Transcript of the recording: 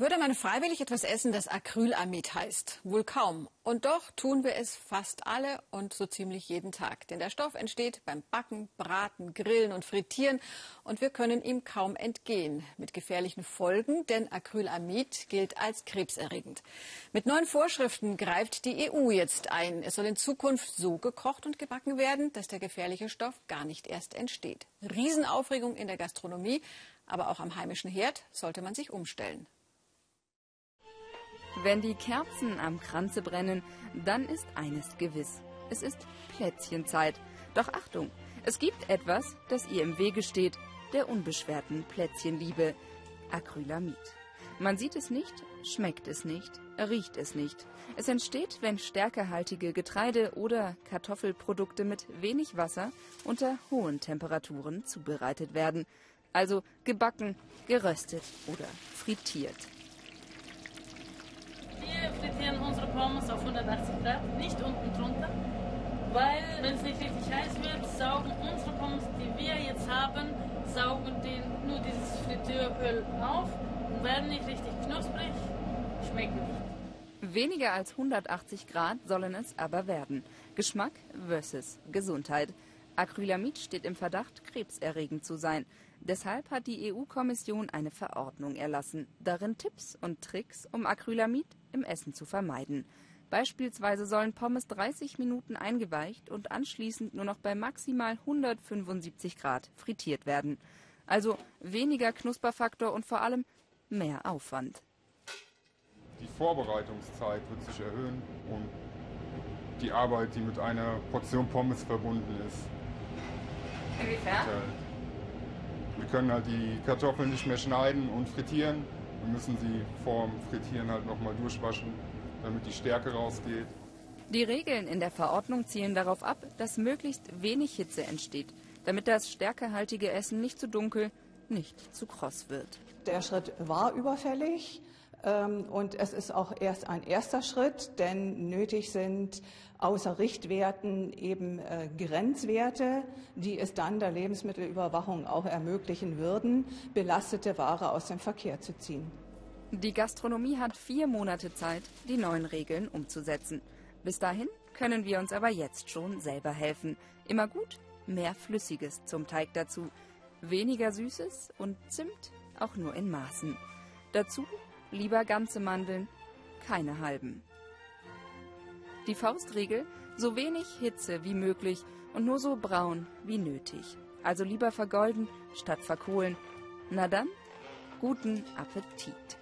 Würde man freiwillig etwas essen, das Acrylamid heißt? Wohl kaum. Und doch tun wir es fast alle und so ziemlich jeden Tag. Denn der Stoff entsteht beim Backen, Braten, Grillen und Frittieren und wir können ihm kaum entgehen. Mit gefährlichen Folgen, denn Acrylamid gilt als krebserregend. Mit neuen Vorschriften greift die EU jetzt ein. Es soll in Zukunft so gekocht und gebacken werden, dass der gefährliche Stoff gar nicht erst entsteht. Riesenaufregung in der Gastronomie, aber auch am heimischen Herd sollte man sich umstellen. Wenn die Kerzen am Kranze brennen, dann ist eines gewiss. Es ist Plätzchenzeit. Doch Achtung, es gibt etwas, das ihr im Wege steht, der unbeschwerten Plätzchenliebe. Acrylamid. Man sieht es nicht, schmeckt es nicht, riecht es nicht. Es entsteht, wenn stärkehaltige Getreide- oder Kartoffelprodukte mit wenig Wasser unter hohen Temperaturen zubereitet werden. Also gebacken, geröstet oder frittiert frittieren unsere Pommes auf 180 Grad, nicht unten drunter. Weil, wenn es nicht richtig heiß wird, saugen unsere Pommes, die wir jetzt haben, saugen den, nur dieses Frittieröl auf und werden nicht richtig knusprig, schmecken nicht. Weniger als 180 Grad sollen es aber werden. Geschmack versus Gesundheit. Acrylamid steht im Verdacht, krebserregend zu sein. Deshalb hat die EU-Kommission eine Verordnung erlassen. Darin Tipps und Tricks, um Acrylamid im Essen zu vermeiden. Beispielsweise sollen Pommes 30 Minuten eingeweicht und anschließend nur noch bei maximal 175 Grad frittiert werden. Also weniger Knusperfaktor und vor allem mehr Aufwand. Die Vorbereitungszeit wird sich erhöhen und die Arbeit, die mit einer Portion Pommes verbunden ist. Inwiefern? Wir können halt die Kartoffeln nicht mehr schneiden und frittieren. Wir müssen sie vorm Frittieren halt nochmal durchwaschen, damit die Stärke rausgeht. Die Regeln in der Verordnung zielen darauf ab, dass möglichst wenig Hitze entsteht, damit das stärkehaltige Essen nicht zu dunkel, nicht zu kross wird. Der Schritt war überfällig. Ähm, und es ist auch erst ein erster Schritt, denn nötig sind außer Richtwerten eben äh, Grenzwerte, die es dann der Lebensmittelüberwachung auch ermöglichen würden, belastete Ware aus dem Verkehr zu ziehen. Die Gastronomie hat vier Monate Zeit, die neuen Regeln umzusetzen. Bis dahin können wir uns aber jetzt schon selber helfen. Immer gut, mehr Flüssiges zum Teig dazu, weniger Süßes und Zimt auch nur in Maßen. Dazu Lieber ganze Mandeln, keine halben. Die Faustregel, so wenig Hitze wie möglich und nur so braun wie nötig. Also lieber vergolden statt verkohlen. Na dann, guten Appetit.